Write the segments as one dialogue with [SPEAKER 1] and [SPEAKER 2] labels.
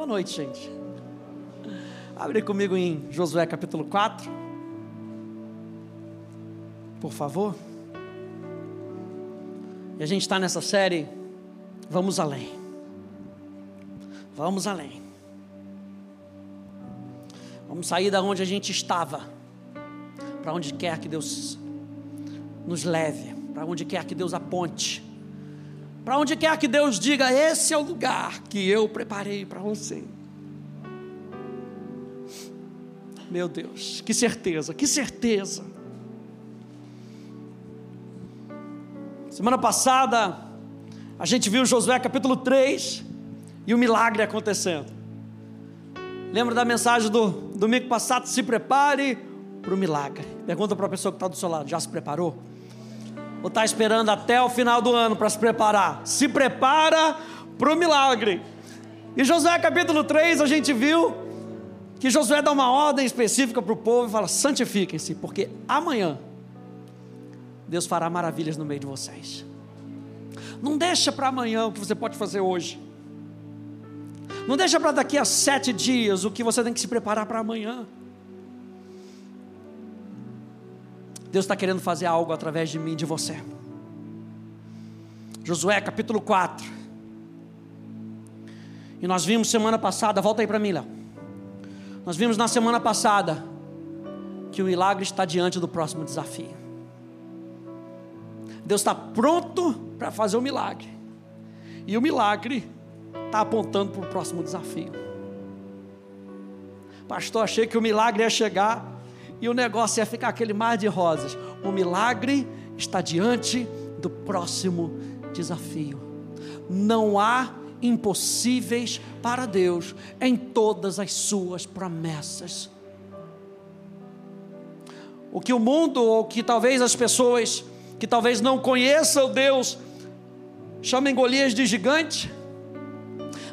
[SPEAKER 1] Boa noite, gente. Abre comigo em Josué capítulo 4. Por favor. E a gente está nessa série. Vamos além. Vamos além. Vamos sair da onde a gente estava. Para onde quer que Deus nos leve. Para onde quer que Deus aponte. Para onde quer que Deus diga: esse é o lugar que eu preparei para você. Meu Deus, que certeza, que certeza. Semana passada, a gente viu Josué capítulo 3 e o milagre acontecendo. Lembra da mensagem do domingo passado? Se prepare para o milagre. Pergunta para a pessoa que está do seu lado: já se preparou? Ou está esperando até o final do ano para se preparar? Se prepara para o milagre. E Josué capítulo 3, a gente viu que Josué dá uma ordem específica para o povo e fala: santifiquem-se, porque amanhã Deus fará maravilhas no meio de vocês. Não deixa para amanhã o que você pode fazer hoje. Não deixa para daqui a sete dias o que você tem que se preparar para amanhã. Deus está querendo fazer algo através de mim de você. Josué capítulo 4. E nós vimos semana passada, volta aí para mim, Léo. Nós vimos na semana passada que o milagre está diante do próximo desafio. Deus está pronto para fazer o milagre. E o milagre está apontando para o próximo desafio. Pastor, achei que o milagre ia chegar e o negócio ia ficar aquele mar de rosas. O milagre está diante do próximo desafio. Não há impossíveis para Deus em todas as suas promessas. O que o mundo, ou que talvez as pessoas que talvez não conheçam Deus, chamem Golias de gigante,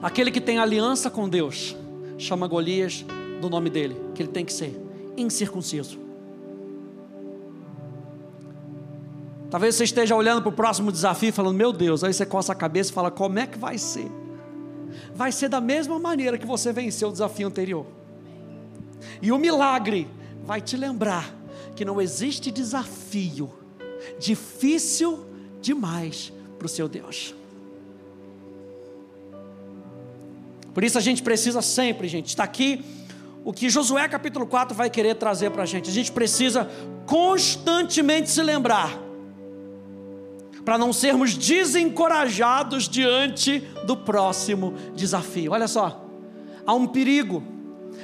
[SPEAKER 1] aquele que tem aliança com Deus, chama Golias do nome dele, que ele tem que ser incircunciso. Talvez você esteja olhando para o próximo desafio falando, meu Deus, aí você coça a cabeça e fala, como é que vai ser? Vai ser da mesma maneira que você venceu o desafio anterior. E o milagre vai te lembrar que não existe desafio difícil demais para o seu Deus. Por isso a gente precisa sempre, gente, está aqui o que Josué capítulo 4 vai querer trazer para a gente. A gente precisa constantemente se lembrar, para não sermos desencorajados diante do próximo desafio. Olha só, há um perigo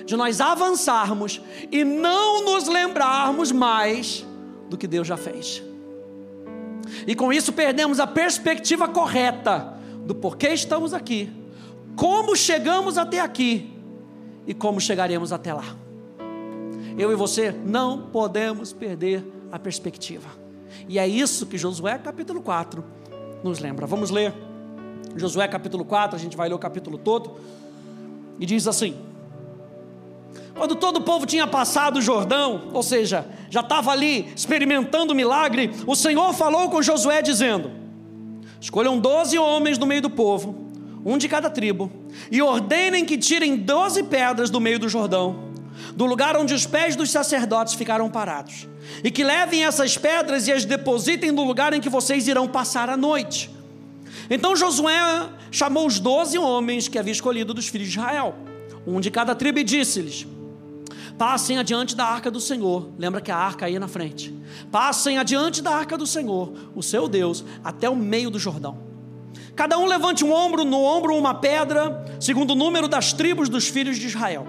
[SPEAKER 1] de nós avançarmos e não nos lembrarmos mais do que Deus já fez. E com isso perdemos a perspectiva correta do porquê estamos aqui, como chegamos até aqui e como chegaremos até lá. Eu e você não podemos perder a perspectiva. E é isso que Josué capítulo 4 nos lembra. Vamos ler Josué capítulo 4, a gente vai ler o capítulo todo. E diz assim: Quando todo o povo tinha passado o Jordão, ou seja, já estava ali experimentando o milagre, o Senhor falou com Josué dizendo: Escolham doze homens do meio do povo um de cada tribo, e ordenem que tirem doze pedras do meio do Jordão, do lugar onde os pés dos sacerdotes ficaram parados, e que levem essas pedras e as depositem no lugar em que vocês irão passar a noite. Então Josué chamou os doze homens que havia escolhido dos filhos de Israel, um de cada tribo, e disse-lhes: Passem adiante da arca do Senhor. Lembra que a arca ia na frente. Passem adiante da arca do Senhor, o seu Deus, até o meio do Jordão. Cada um levante um ombro, no ombro uma pedra, segundo o número das tribos dos filhos de Israel,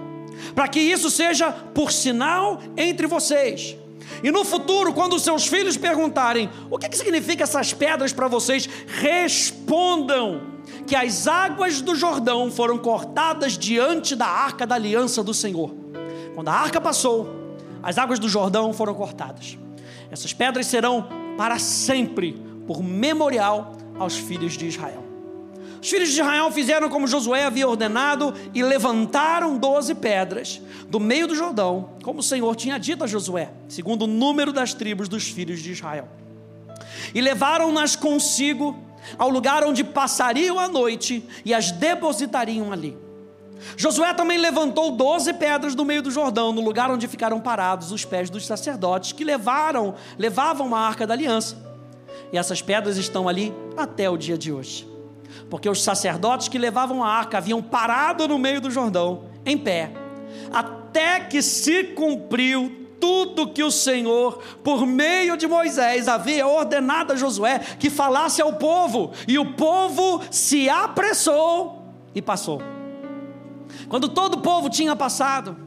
[SPEAKER 1] para que isso seja por sinal entre vocês. E no futuro, quando seus filhos perguntarem o que, que significa essas pedras para vocês, respondam que as águas do Jordão foram cortadas diante da arca da aliança do Senhor. Quando a arca passou, as águas do Jordão foram cortadas. Essas pedras serão para sempre por memorial aos filhos de Israel. Os filhos de Israel fizeram como Josué havia ordenado e levantaram doze pedras do meio do Jordão, como o Senhor tinha dito a Josué, segundo o número das tribos dos filhos de Israel. E levaram-nas consigo ao lugar onde passariam a noite e as depositariam ali. Josué também levantou doze pedras no meio do Jordão, no lugar onde ficaram parados os pés dos sacerdotes que levaram, levavam a arca da aliança. E essas pedras estão ali até o dia de hoje. Porque os sacerdotes que levavam a arca haviam parado no meio do Jordão, em pé, até que se cumpriu tudo que o Senhor, por meio de Moisés, havia ordenado a Josué que falasse ao povo, e o povo se apressou e passou. Quando todo o povo tinha passado,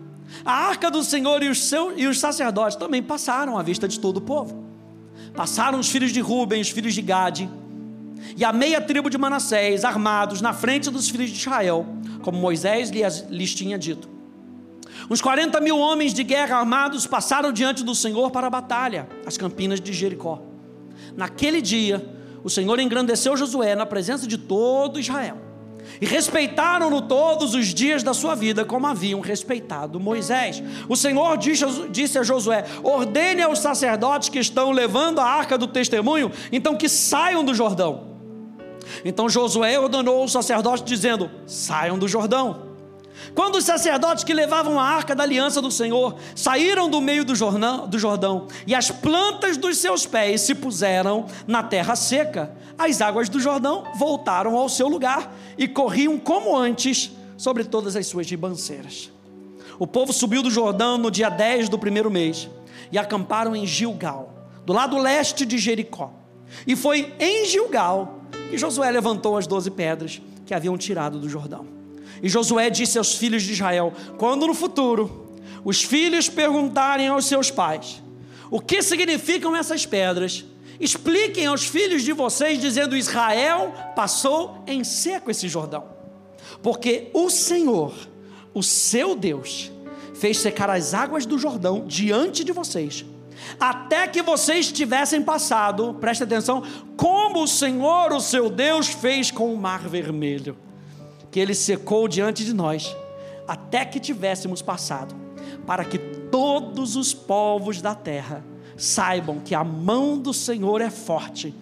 [SPEAKER 1] a arca do Senhor e os, seus, e os sacerdotes também passaram à vista de todo o povo. Passaram os filhos de Ruben, os filhos de Gade, e a meia tribo de Manassés, armados na frente dos filhos de Israel, como Moisés lhes, tinha dito. Uns 40 mil homens de guerra armados passaram diante do Senhor para a batalha, as campinas de Jericó. Naquele dia, o Senhor engrandeceu Josué na presença de todo Israel. E respeitaram-no todos os dias da sua vida, como haviam respeitado Moisés. O Senhor disse a Josué: ordene aos sacerdotes que estão levando a arca do testemunho, então que saiam do Jordão. Então Josué ordenou aos sacerdotes, dizendo: saiam do Jordão. Quando os sacerdotes que levavam a arca da aliança do Senhor saíram do meio do Jordão, e as plantas dos seus pés se puseram na terra seca, as águas do Jordão voltaram ao seu lugar e corriam como antes sobre todas as suas ribanceiras. O povo subiu do Jordão no dia 10 do primeiro mês e acamparam em Gilgal, do lado leste de Jericó. E foi em Gilgal que Josué levantou as doze pedras que haviam tirado do Jordão. E Josué disse aos filhos de Israel: quando no futuro os filhos perguntarem aos seus pais o que significam essas pedras, expliquem aos filhos de vocês, dizendo: Israel passou em seco esse Jordão, porque o Senhor, o seu Deus, fez secar as águas do Jordão diante de vocês, até que vocês tivessem passado, preste atenção, como o Senhor, o seu Deus, fez com o Mar Vermelho que ele secou diante de nós, até que tivéssemos passado, para que todos os povos da terra saibam que a mão do Senhor é forte,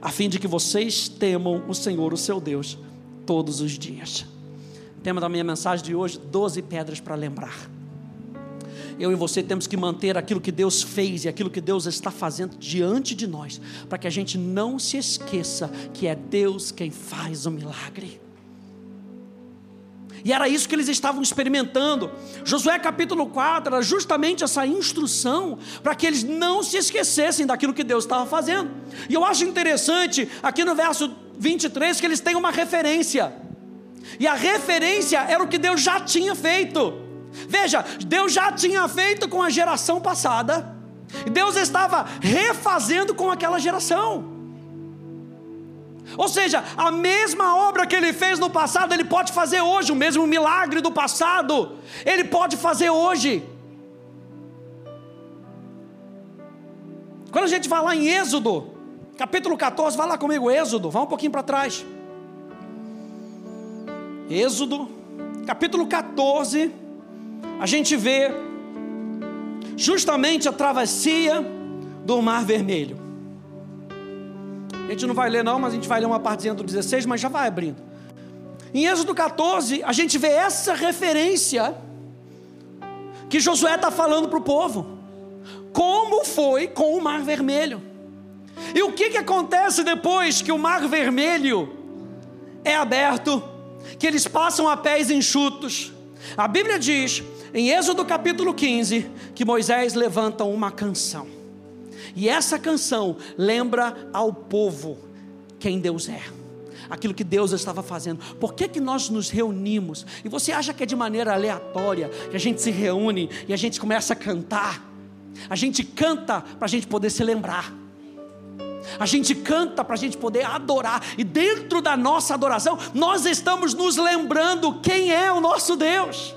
[SPEAKER 1] a fim de que vocês temam o Senhor, o seu Deus, todos os dias. Tema da minha mensagem de hoje: 12 pedras para lembrar. Eu e você temos que manter aquilo que Deus fez e aquilo que Deus está fazendo diante de nós, para que a gente não se esqueça que é Deus quem faz o milagre. E era isso que eles estavam experimentando. Josué capítulo 4 era justamente essa instrução para que eles não se esquecessem daquilo que Deus estava fazendo. E eu acho interessante aqui no verso 23 que eles têm uma referência. E a referência era o que Deus já tinha feito. Veja, Deus já tinha feito com a geração passada. Deus estava refazendo com aquela geração. Ou seja, a mesma obra que ele fez no passado, ele pode fazer hoje, o mesmo milagre do passado, ele pode fazer hoje. Quando a gente vai lá em Êxodo, capítulo 14, vai lá comigo, Êxodo, vá um pouquinho para trás. Êxodo, capítulo 14, a gente vê justamente a travessia do Mar Vermelho. A gente não vai ler não, mas a gente vai ler uma partezinha do 16, mas já vai abrindo. Em Êxodo 14, a gente vê essa referência que Josué está falando para o povo. Como foi com o Mar Vermelho? E o que, que acontece depois que o Mar Vermelho é aberto? Que eles passam a pés enxutos. A Bíblia diz, em Êxodo capítulo 15, que Moisés levanta uma canção. E essa canção lembra ao povo quem Deus é. Aquilo que Deus estava fazendo. Por que, que nós nos reunimos? E você acha que é de maneira aleatória que a gente se reúne e a gente começa a cantar? A gente canta para a gente poder se lembrar. A gente canta para a gente poder adorar, e dentro da nossa adoração, nós estamos nos lembrando quem é o nosso Deus.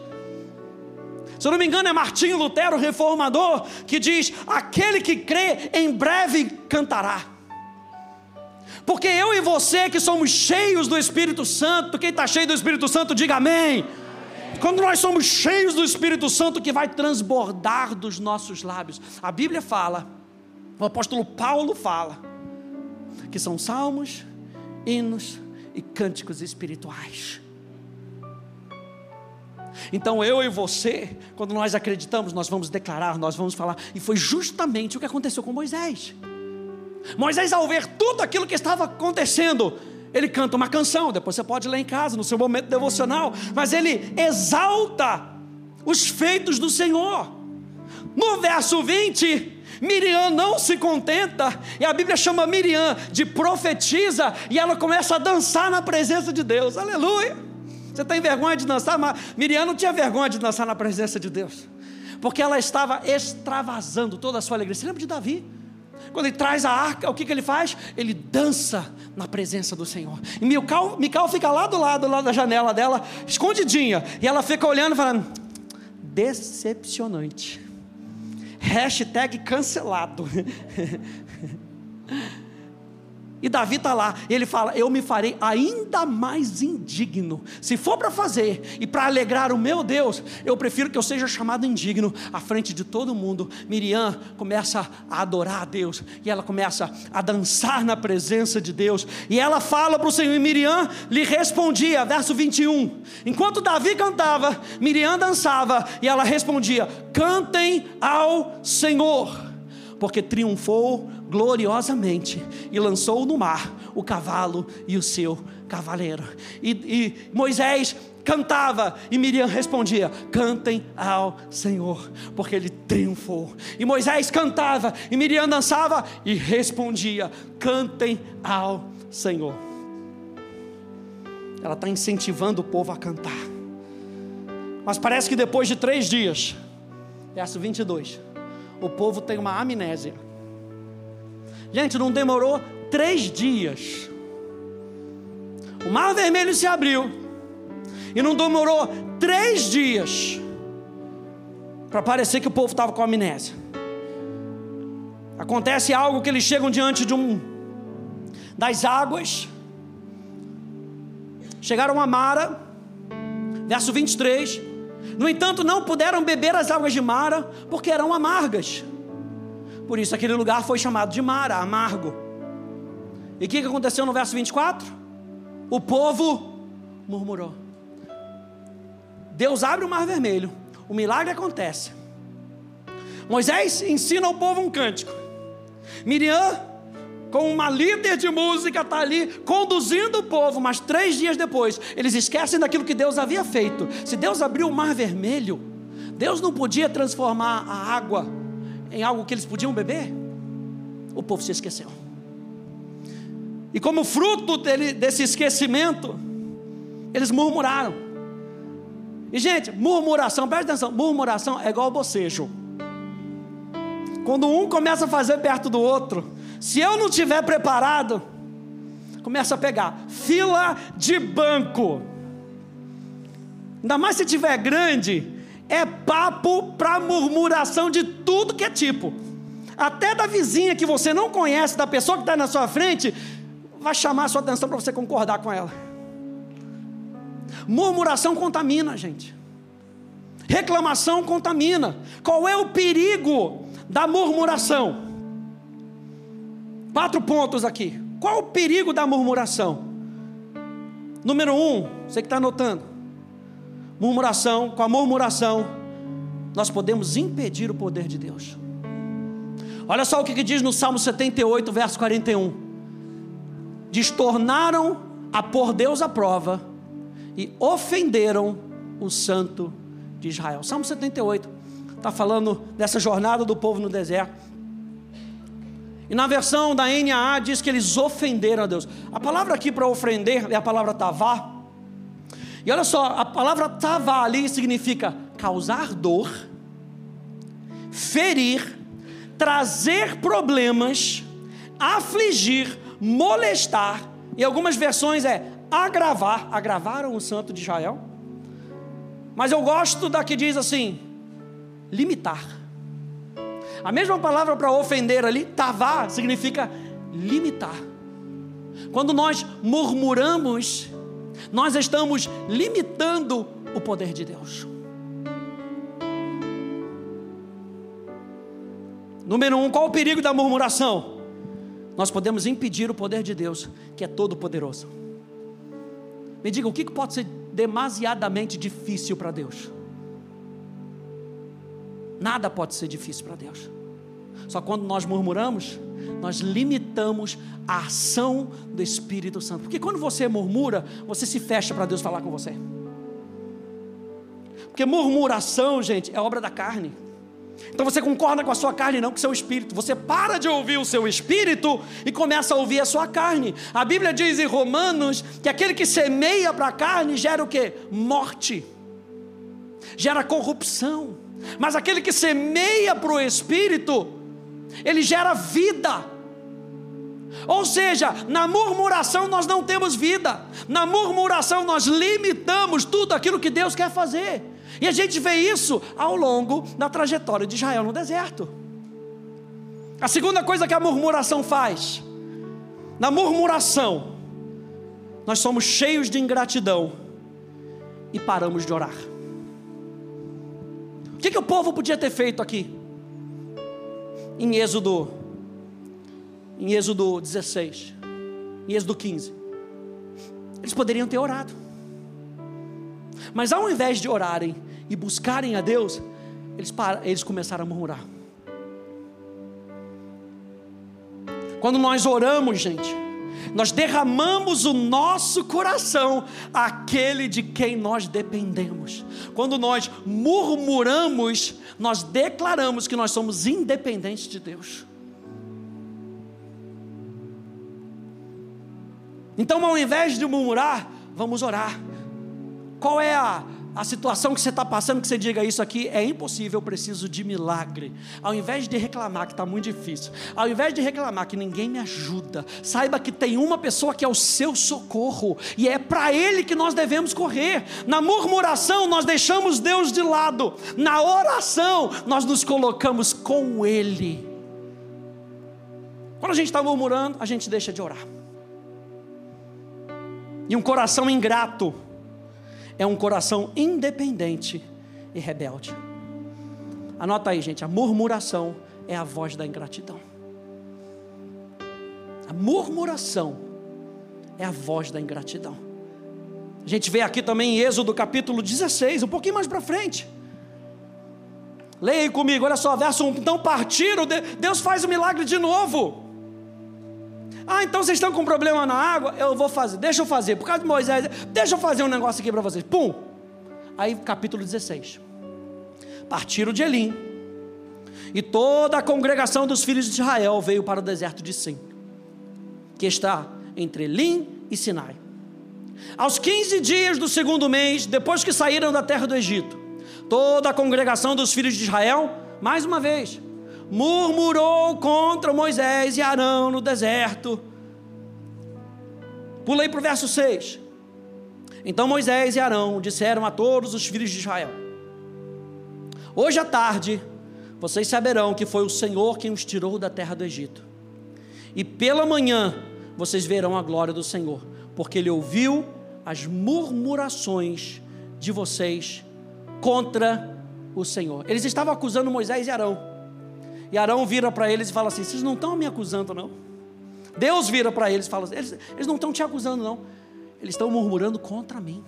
[SPEAKER 1] Se eu não me engano, é Martinho Lutero, reformador, que diz: aquele que crê em breve cantará. Porque eu e você que somos cheios do Espírito Santo, quem está cheio do Espírito Santo, diga amém. amém. Quando nós somos cheios do Espírito Santo, que vai transbordar dos nossos lábios. A Bíblia fala, o apóstolo Paulo fala, que são salmos, hinos e cânticos espirituais. Então eu e você, quando nós acreditamos, nós vamos declarar, nós vamos falar. E foi justamente o que aconteceu com Moisés. Moisés, ao ver tudo aquilo que estava acontecendo, ele canta uma canção, depois você pode ler em casa, no seu momento devocional, mas ele exalta os feitos do Senhor. No verso 20, Miriam não se contenta, e a Bíblia chama Miriam de profetiza, e ela começa a dançar na presença de Deus, aleluia. Você tem vergonha de dançar? Mas Miriam não tinha vergonha de dançar na presença de Deus, porque ela estava extravasando toda a sua alegria. Você lembra de Davi? Quando ele traz a arca, o que, que ele faz? Ele dança na presença do Senhor. E Mical, Mical fica lá do lado, lá da janela dela, escondidinha, e ela fica olhando, falando: decepcionante. Hashtag cancelado. E Davi está lá, e ele fala: Eu me farei ainda mais indigno. Se for para fazer e para alegrar o meu Deus, eu prefiro que eu seja chamado indigno à frente de todo mundo. Miriam começa a adorar a Deus, e ela começa a dançar na presença de Deus, e ela fala para o Senhor, e Miriam lhe respondia, verso 21. Enquanto Davi cantava, Miriam dançava, e ela respondia: Cantem ao Senhor porque triunfou gloriosamente e lançou no mar o cavalo e o seu cavaleiro. E, e Moisés cantava e Miriam respondia: Cantem ao Senhor, porque ele triunfou. E Moisés cantava e Miriam dançava e respondia: Cantem ao Senhor. Ela está incentivando o povo a cantar. Mas parece que depois de três dias, verso 22, o povo tem uma amnésia. Gente, não demorou três dias. O mar vermelho se abriu. E não demorou três dias para parecer que o povo estava com amnésia. Acontece algo que eles chegam diante de um das águas. Chegaram a Mara, verso 23. No entanto, não puderam beber as águas de Mara, porque eram amargas. Por isso aquele lugar foi chamado de Mara, amargo. E o que, que aconteceu no verso 24? O povo murmurou. Deus abre o mar vermelho, o milagre acontece. Moisés ensina ao povo um cântico. Miriam com uma líder de música, está ali conduzindo o povo, mas três dias depois, eles esquecem daquilo que Deus havia feito. Se Deus abriu o mar vermelho, Deus não podia transformar a água em algo que eles podiam beber? O povo se esqueceu. E como fruto dele, desse esquecimento, eles murmuraram. E gente, murmuração, presta atenção, murmuração é igual bocejo. Quando um começa a fazer perto do outro, se eu não tiver preparado, começa a pegar fila de banco. Ainda mais se tiver grande, é papo para murmuração de tudo que é tipo. Até da vizinha que você não conhece, da pessoa que está na sua frente, vai chamar a sua atenção para você concordar com ela. Murmuração contamina, gente. Reclamação contamina. Qual é o perigo da murmuração? Quatro pontos aqui. Qual o perigo da murmuração? Número um, você que está anotando. Murmuração, com a murmuração, nós podemos impedir o poder de Deus. Olha só o que, que diz no Salmo 78, verso 41. Diz: tornaram a pôr Deus à prova e ofenderam o santo de Israel. Salmo 78 está falando dessa jornada do povo no deserto. E na versão da NAA diz que eles ofenderam a Deus. A palavra aqui para ofender é a palavra tavá. E olha só, a palavra tavá ali significa causar dor, ferir, trazer problemas, afligir, molestar. Em algumas versões é agravar. Agravaram o santo de Israel. Mas eu gosto da que diz assim: limitar. A mesma palavra para ofender ali, tavá, significa limitar. Quando nós murmuramos, nós estamos limitando o poder de Deus. Número um, qual o perigo da murmuração? Nós podemos impedir o poder de Deus, que é todo poderoso. Me diga, o que pode ser demasiadamente difícil para Deus. Nada pode ser difícil para Deus. Só quando nós murmuramos, nós limitamos a ação do Espírito Santo. Porque quando você murmura, você se fecha para Deus falar com você. Porque murmuração, gente, é obra da carne. Então você concorda com a sua carne, não com o seu espírito. Você para de ouvir o seu espírito e começa a ouvir a sua carne. A Bíblia diz em Romanos que aquele que semeia para a carne gera o que? Morte, gera corrupção. Mas aquele que semeia para o espírito, ele gera vida. Ou seja, na murmuração nós não temos vida, na murmuração nós limitamos tudo aquilo que Deus quer fazer. E a gente vê isso ao longo da trajetória de Israel no deserto. A segunda coisa que a murmuração faz, na murmuração, nós somos cheios de ingratidão e paramos de orar. O que, que o povo podia ter feito aqui? Em Êxodo, em Êxodo 16, em Êxodo 15, eles poderiam ter orado. Mas ao invés de orarem e buscarem a Deus, eles, eles começaram a murmurar. Quando nós oramos, gente, nós derramamos o nosso coração àquele de quem nós dependemos. Quando nós murmuramos, nós declaramos que nós somos independentes de Deus. Então, ao invés de murmurar, vamos orar. Qual é a, a situação que você está passando, que você diga isso aqui é impossível, eu preciso de milagre. Ao invés de reclamar que está muito difícil, ao invés de reclamar que ninguém me ajuda, saiba que tem uma pessoa que é o seu socorro, e é para Ele que nós devemos correr. Na murmuração, nós deixamos Deus de lado, na oração, nós nos colocamos com Ele. Quando a gente está murmurando, a gente deixa de orar. E um coração ingrato, é um coração independente e rebelde. Anota aí, gente, a murmuração é a voz da ingratidão. A murmuração é a voz da ingratidão. A gente vê aqui também em Êxodo capítulo 16, um pouquinho mais para frente. Leia comigo, olha só, verso 1. Então partiram, Deus faz o milagre de novo. Ah, então vocês estão com problema na água? Eu vou fazer, deixa eu fazer, por causa de Moisés, deixa eu fazer um negócio aqui para vocês. Pum! Aí, capítulo 16. Partiram de Elim, e toda a congregação dos filhos de Israel veio para o deserto de Sim, que está entre Elim e Sinai. Aos 15 dias do segundo mês, depois que saíram da terra do Egito, toda a congregação dos filhos de Israel, mais uma vez, murmurou contra Moisés e Arão no deserto. Pulei para o verso 6. Então Moisés e Arão disseram a todos os filhos de Israel: Hoje à tarde vocês saberão que foi o Senhor quem os tirou da terra do Egito. E pela manhã vocês verão a glória do Senhor, porque ele ouviu as murmurações de vocês contra o Senhor. Eles estavam acusando Moisés e Arão. E Arão vira para eles e fala assim: Vocês não estão me acusando, não. Deus vira para eles e fala assim: eles, eles não estão te acusando, não. Eles estão murmurando contra mim.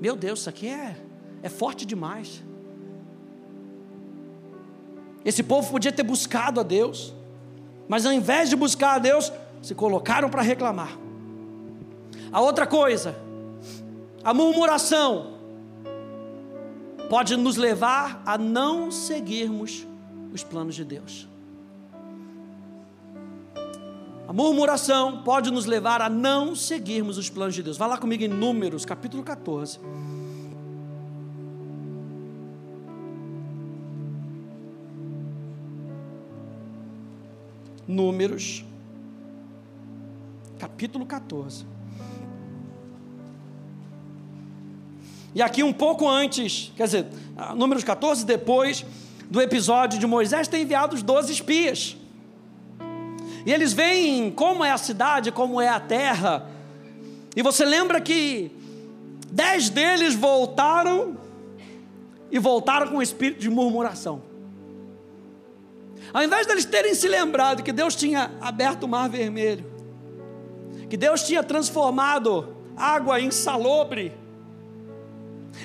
[SPEAKER 1] Meu Deus, isso aqui é, é forte demais. Esse povo podia ter buscado a Deus, mas ao invés de buscar a Deus, se colocaram para reclamar. A outra coisa, a murmuração pode nos levar a não seguirmos os planos de Deus. A murmuração pode nos levar a não seguirmos os planos de Deus. Vá lá comigo em Números, capítulo 14. Números, capítulo 14. E aqui um pouco antes, quer dizer, números 14, depois do episódio de Moisés ter enviado os 12 espias. E eles veem como é a cidade, como é a terra. E você lembra que dez deles voltaram e voltaram com o espírito de murmuração. Ao invés deles terem se lembrado que Deus tinha aberto o mar vermelho, que Deus tinha transformado água insalubre,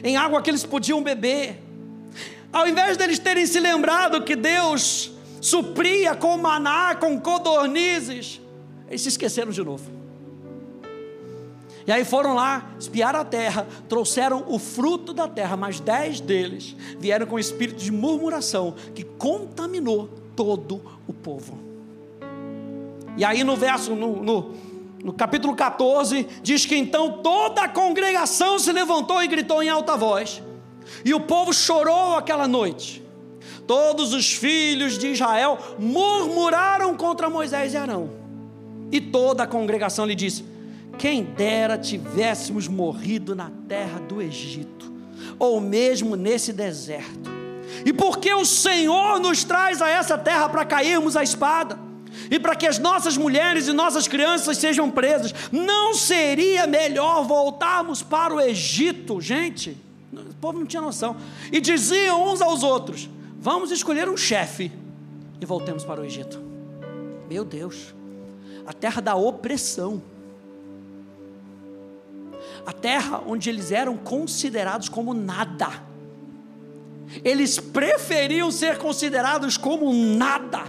[SPEAKER 1] em água que eles podiam beber. Ao invés deles terem se lembrado que Deus supria com maná, com codornizes, eles se esqueceram de novo. E aí foram lá, espiaram a terra, trouxeram o fruto da terra, mas dez deles vieram com espírito de murmuração que contaminou todo o povo. E aí no verso, no, no, no capítulo 14, diz que então toda a congregação se levantou e gritou em alta voz, e o povo chorou aquela noite. Todos os filhos de Israel murmuraram contra Moisés e Arão. E toda a congregação lhe disse: quem dera tivéssemos morrido na terra do Egito, ou mesmo nesse deserto. E porque o Senhor nos traz a essa terra para cairmos a espada, e para que as nossas mulheres e nossas crianças sejam presas, não seria melhor voltarmos para o Egito, gente? O povo não tinha noção. E diziam uns aos outros: Vamos escolher um chefe e voltemos para o Egito. Meu Deus, a terra da opressão a terra onde eles eram considerados como nada. Eles preferiam ser considerados como nada,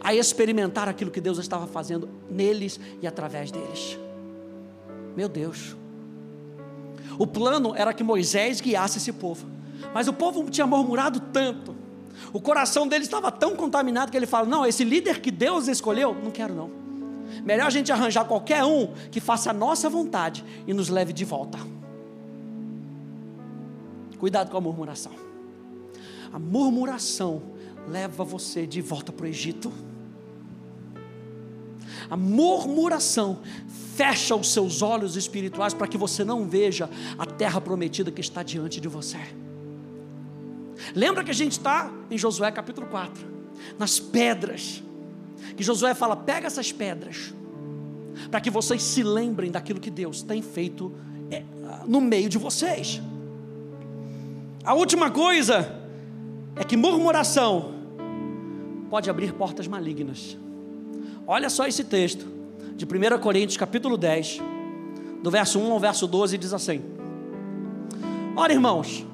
[SPEAKER 1] a experimentar aquilo que Deus estava fazendo neles e através deles. Meu Deus. O plano era que Moisés guiasse esse povo, mas o povo tinha murmurado tanto, o coração deles estava tão contaminado que ele fala: Não, esse líder que Deus escolheu, não quero não. Melhor a gente arranjar qualquer um que faça a nossa vontade e nos leve de volta. Cuidado com a murmuração. A murmuração leva você de volta para o Egito. A murmuração fecha os seus olhos espirituais para que você não veja a terra prometida que está diante de você. Lembra que a gente está em Josué capítulo 4, nas pedras que Josué fala: pega essas pedras, para que vocês se lembrem daquilo que Deus tem feito é, no meio de vocês. A última coisa é que murmuração pode abrir portas malignas. Olha só esse texto de 1 Coríntios, capítulo 10, do verso 1 ao verso 12, diz assim: Ora, irmãos,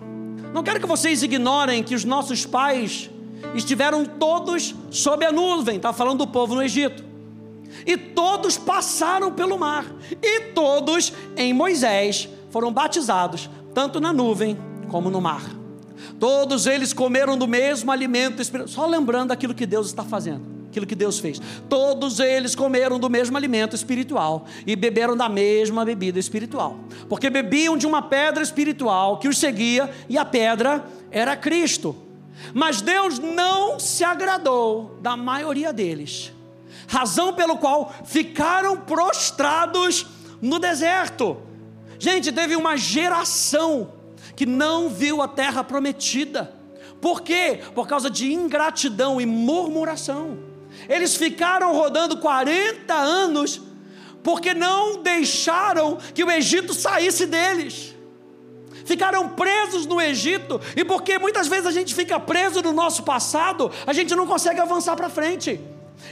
[SPEAKER 1] não quero que vocês ignorem que os nossos pais estiveram todos sob a nuvem, está falando do povo no Egito. E todos passaram pelo mar, e todos em Moisés foram batizados, tanto na nuvem como no mar. Todos eles comeram do mesmo alimento espiritual, só lembrando aquilo que Deus está fazendo, aquilo que Deus fez. Todos eles comeram do mesmo alimento espiritual e beberam da mesma bebida espiritual, porque bebiam de uma pedra espiritual que os seguia, e a pedra era Cristo. Mas Deus não se agradou da maioria deles, razão pelo qual ficaram prostrados no deserto. Gente, teve uma geração que não viu a terra prometida. Por quê? Por causa de ingratidão e murmuração. Eles ficaram rodando 40 anos porque não deixaram que o Egito saísse deles ficaram presos no Egito, e porque muitas vezes a gente fica preso no nosso passado, a gente não consegue avançar para frente.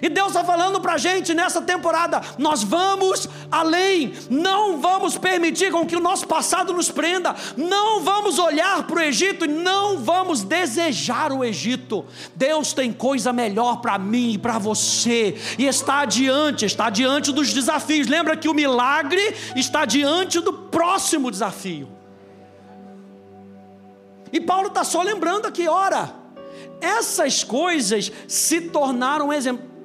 [SPEAKER 1] E Deus está falando para a gente nessa temporada: nós vamos além, não vamos permitir com que o nosso passado nos prenda, não vamos olhar para o Egito e não vamos desejar o Egito. Deus tem coisa melhor para mim e para você, e está adiante, está diante dos desafios. Lembra que o milagre está diante do próximo desafio. E Paulo está só lembrando aqui, ora, essas coisas se tornaram exemplo.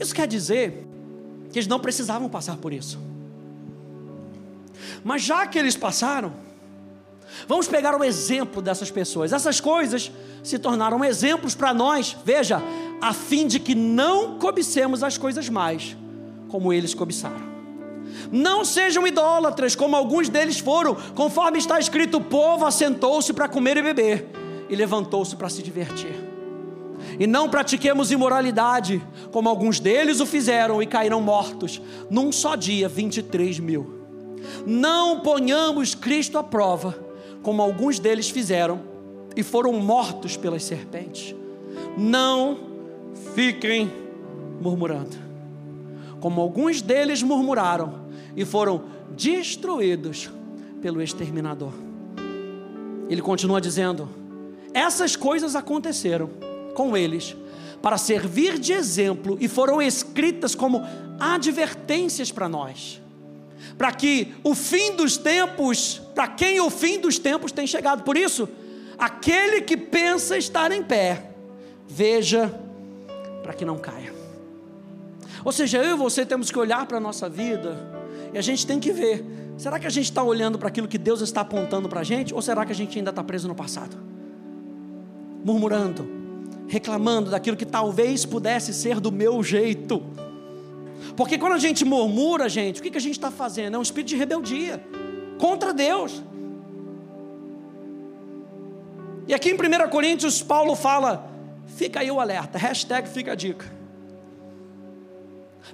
[SPEAKER 1] Isso quer dizer que eles não precisavam passar por isso. Mas já que eles passaram, vamos pegar o exemplo dessas pessoas. Essas coisas se tornaram exemplos para nós, veja, a fim de que não cobicemos as coisas mais, como eles cobiçaram. Não sejam idólatras, como alguns deles foram, conforme está escrito: o povo assentou-se para comer e beber, e levantou-se para se divertir. E não pratiquemos imoralidade, como alguns deles o fizeram e caíram mortos, num só dia, 23 mil. Não ponhamos Cristo à prova, como alguns deles fizeram e foram mortos pelas serpentes. Não fiquem murmurando, como alguns deles murmuraram e foram destruídos pelo exterminador. Ele continua dizendo: essas coisas aconteceram com eles para servir de exemplo e foram escritas como advertências para nós. Para que o fim dos tempos, para quem o fim dos tempos tem chegado. Por isso, aquele que pensa estar em pé, veja para que não caia. Ou seja, eu e você temos que olhar para a nossa vida e a gente tem que ver: será que a gente está olhando para aquilo que Deus está apontando para a gente ou será que a gente ainda está preso no passado? Murmurando, reclamando daquilo que talvez pudesse ser do meu jeito. Porque quando a gente murmura, gente, o que, a gente está fazendo? É um espírito de rebeldia contra Deus. E aqui em 1 Coríntios, Paulo fala: fica aí o alerta, hashtag fica a dica.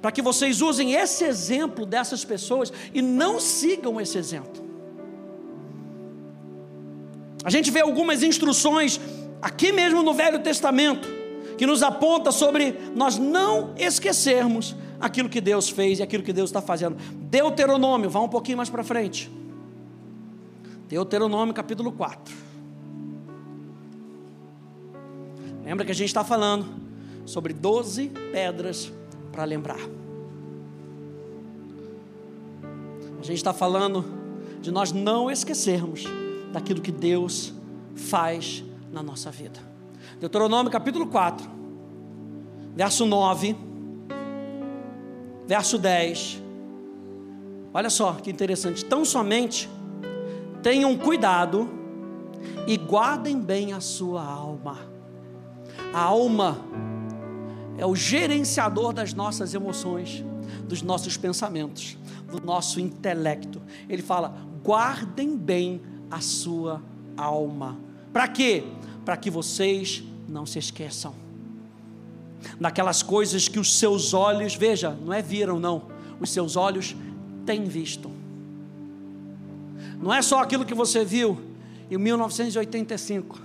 [SPEAKER 1] Para que vocês usem esse exemplo dessas pessoas e não sigam esse exemplo. A gente vê algumas instruções aqui mesmo no Velho Testamento, que nos aponta sobre nós não esquecermos aquilo que Deus fez e aquilo que Deus está fazendo. Deuteronômio, vá um pouquinho mais para frente. Deuteronômio capítulo 4. Lembra que a gente está falando sobre 12 pedras para lembrar. A gente está falando de nós não esquecermos daquilo que Deus faz na nossa vida. Deuteronômio capítulo 4, verso 9, verso 10. Olha só que interessante. Tão somente tenham cuidado e guardem bem a sua alma. A alma é o gerenciador das nossas emoções, dos nossos pensamentos, do nosso intelecto. Ele fala: guardem bem a sua alma. Para quê? Para que vocês não se esqueçam daquelas coisas que os seus olhos, veja, não é viram, não, os seus olhos têm visto. Não é só aquilo que você viu em 1985.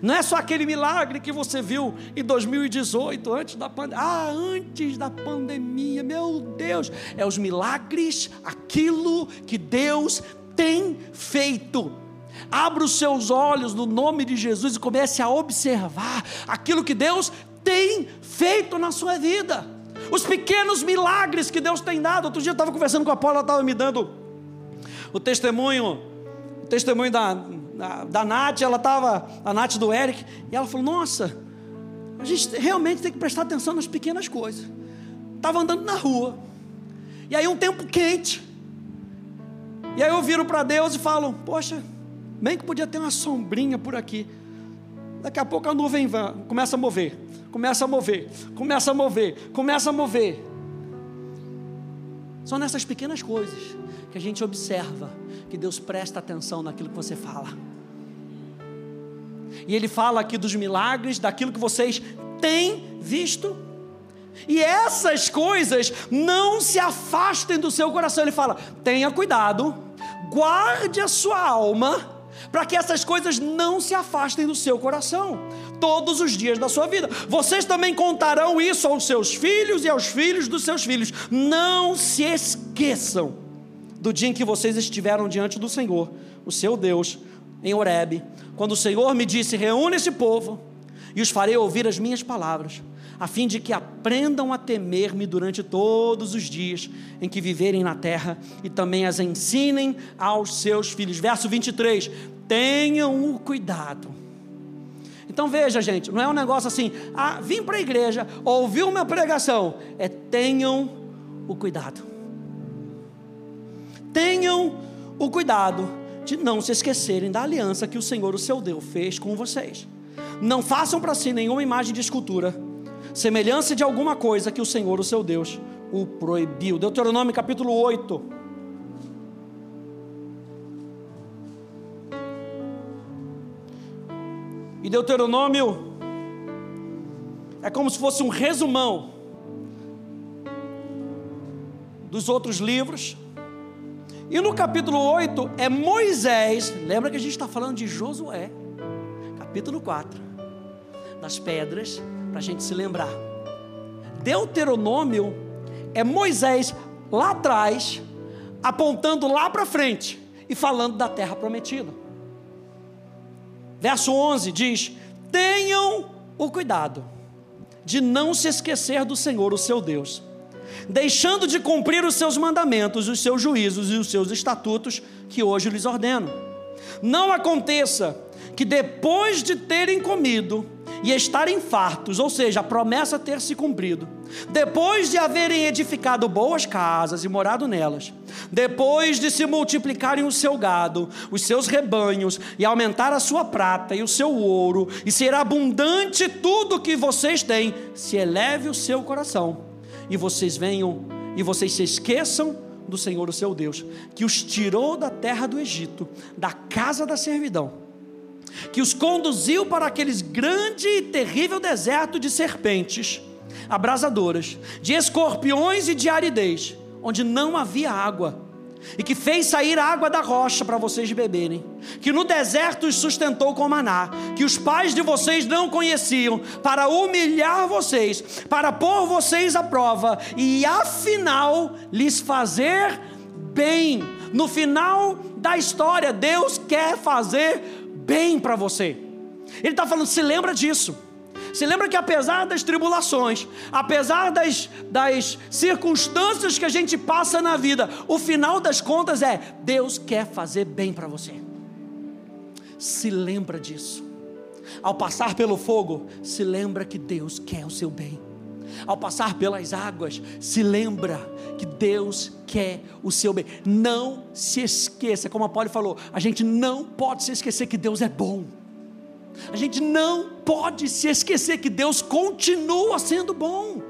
[SPEAKER 1] Não é só aquele milagre que você viu em 2018, antes da pandemia. Ah, antes da pandemia, meu Deus. É os milagres, aquilo que Deus tem feito Abra os seus olhos no nome de Jesus e comece a observar aquilo que Deus tem feito na sua vida. Os pequenos milagres que Deus tem dado. Outro dia eu estava conversando com a Paula, ela estava me dando o testemunho, o testemunho da, da, da Nath, ela estava, a Nath do Eric, e ela falou: Nossa, a gente realmente tem que prestar atenção nas pequenas coisas. Estava andando na rua, e aí um tempo quente, e aí eu viro para Deus e falo: Poxa, Bem que podia ter uma sombrinha por aqui. Daqui a pouco a nuvem começa a mover, começa a mover, começa a mover, começa a mover. São nessas pequenas coisas que a gente observa que Deus presta atenção naquilo que você fala. E Ele fala aqui dos milagres, daquilo que vocês têm visto. E essas coisas não se afastem do seu coração. Ele fala: tenha cuidado, guarde a sua alma para que essas coisas não se afastem do seu coração, todos os dias da sua vida. Vocês também contarão isso aos seus filhos e aos filhos dos seus filhos. Não se esqueçam do dia em que vocês estiveram diante do Senhor, o seu Deus, em Horebe, quando o Senhor me disse: Reúne esse povo e os farei ouvir as minhas palavras a fim de que aprendam a temer-me durante todos os dias em que viverem na terra e também as ensinem aos seus filhos. Verso 23: tenham o cuidado. Então veja, gente, não é um negócio assim, ah, vim para a igreja, ouviu uma pregação, é tenham o cuidado. Tenham o cuidado de não se esquecerem da aliança que o Senhor, o seu Deus, fez com vocês. Não façam para si nenhuma imagem de escultura semelhança de alguma coisa que o Senhor, o seu Deus, o proibiu. Deuteronômio capítulo 8. E Deuteronômio é como se fosse um resumão dos outros livros. E no capítulo 8 é Moisés, lembra que a gente está falando de Josué, capítulo 4, das pedras para a gente se lembrar. Deuteronômio é Moisés lá atrás, apontando lá para frente e falando da terra prometida. Verso 11 diz: Tenham o cuidado de não se esquecer do Senhor, o seu Deus, deixando de cumprir os seus mandamentos, os seus juízos e os seus estatutos que hoje lhes ordeno. Não aconteça que depois de terem comido e estarem fartos, ou seja, a promessa ter se cumprido, depois de haverem edificado boas casas e morado nelas, depois de se multiplicarem o seu gado, os seus rebanhos, e aumentar a sua prata e o seu ouro, e ser abundante tudo que vocês têm, se eleve o seu coração, e vocês venham e vocês se esqueçam do Senhor, o seu Deus, que os tirou da terra do Egito, da casa da servidão que os conduziu para aqueles grande e terrível deserto de serpentes abrasadoras, de escorpiões e de aridez, onde não havia água, e que fez sair água da rocha para vocês beberem, que no deserto os sustentou com maná, que os pais de vocês não conheciam, para humilhar vocês, para pôr vocês à prova e afinal lhes fazer bem. No final da história, Deus quer fazer bem para você. Ele está falando, se lembra disso. Se lembra que apesar das tribulações, apesar das, das circunstâncias que a gente passa na vida, o final das contas é: Deus quer fazer bem para você. Se lembra disso. Ao passar pelo fogo, se lembra que Deus quer o seu bem. Ao passar pelas águas, se lembra que Deus quer o seu bem. Não se esqueça, como a Paulo falou, a gente não pode se esquecer que Deus é bom. A gente não pode se esquecer que Deus continua sendo bom.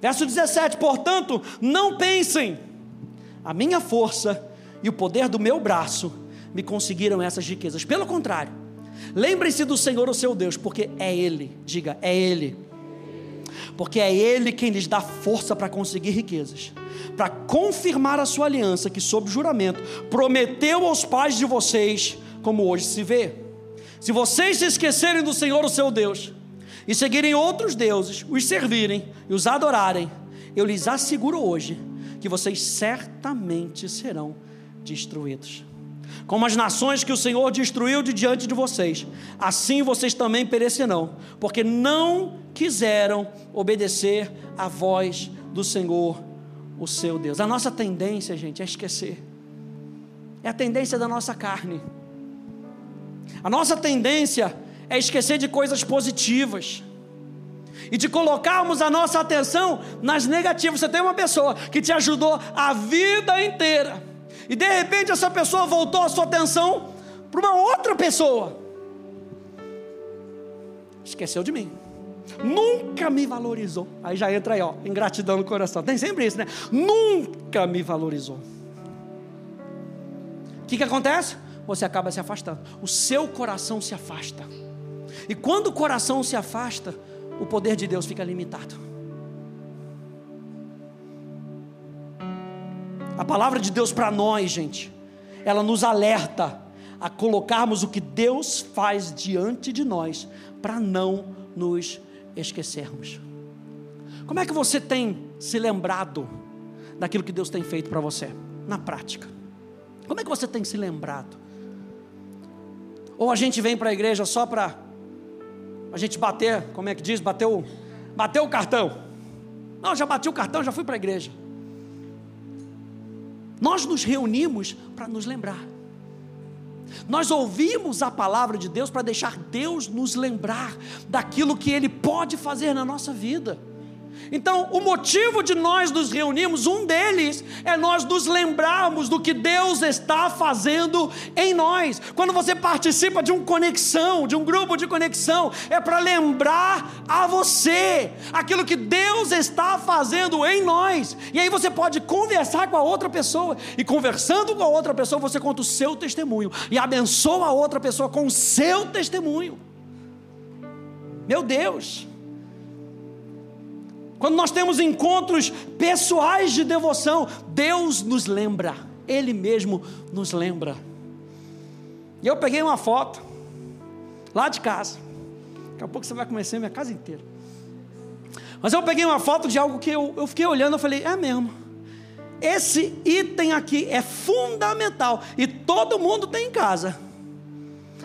[SPEAKER 1] Verso 17: Portanto, não pensem, a minha força e o poder do meu braço me conseguiram essas riquezas. Pelo contrário, lembrem-se do Senhor, o seu Deus, porque é Ele, diga, é Ele. Porque é Ele quem lhes dá força para conseguir riquezas, para confirmar a sua aliança que, sob juramento, prometeu aos pais de vocês, como hoje se vê. Se vocês se esquecerem do Senhor, o seu Deus, e seguirem outros deuses, os servirem e os adorarem, eu lhes asseguro hoje que vocês certamente serão destruídos como as nações que o Senhor destruiu de diante de vocês, assim vocês também perecerão, porque não quiseram obedecer à voz do Senhor, o seu Deus. A nossa tendência, gente, é esquecer. É a tendência da nossa carne. A nossa tendência é esquecer de coisas positivas e de colocarmos a nossa atenção nas negativas. Você tem uma pessoa que te ajudou a vida inteira e de repente essa pessoa voltou a sua atenção para uma outra pessoa. Esqueceu de mim. Nunca me valorizou. Aí já entra aí, ó, ingratidão no coração. Tem sempre isso, né? Nunca me valorizou. O que, que acontece? Você acaba se afastando. O seu coração se afasta. E quando o coração se afasta, o poder de Deus fica limitado. A palavra de Deus para nós, gente, ela nos alerta a colocarmos o que Deus faz diante de nós para não nos esquecermos. Como é que você tem se lembrado daquilo que Deus tem feito para você na prática? Como é que você tem se lembrado? Ou a gente vem para a igreja só para a gente bater, como é que diz, bateu, bateu o cartão. Não, já bati o cartão, já fui para a igreja. Nós nos reunimos para nos lembrar. Nós ouvimos a palavra de Deus para deixar Deus nos lembrar daquilo que Ele pode fazer na nossa vida. Então, o motivo de nós nos reunirmos, um deles é nós nos lembrarmos do que Deus está fazendo em nós. Quando você participa de uma conexão, de um grupo de conexão, é para lembrar a você aquilo que Deus está fazendo em nós. E aí você pode conversar com a outra pessoa, e conversando com a outra pessoa, você conta o seu testemunho e abençoa a outra pessoa com o seu testemunho. Meu Deus! Quando nós temos encontros pessoais de devoção, Deus nos lembra, Ele mesmo nos lembra. E eu peguei uma foto lá de casa. Daqui a pouco você vai conhecer minha casa inteira. Mas eu peguei uma foto de algo que eu, eu fiquei olhando, eu falei, é mesmo. Esse item aqui é fundamental e todo mundo tem em casa.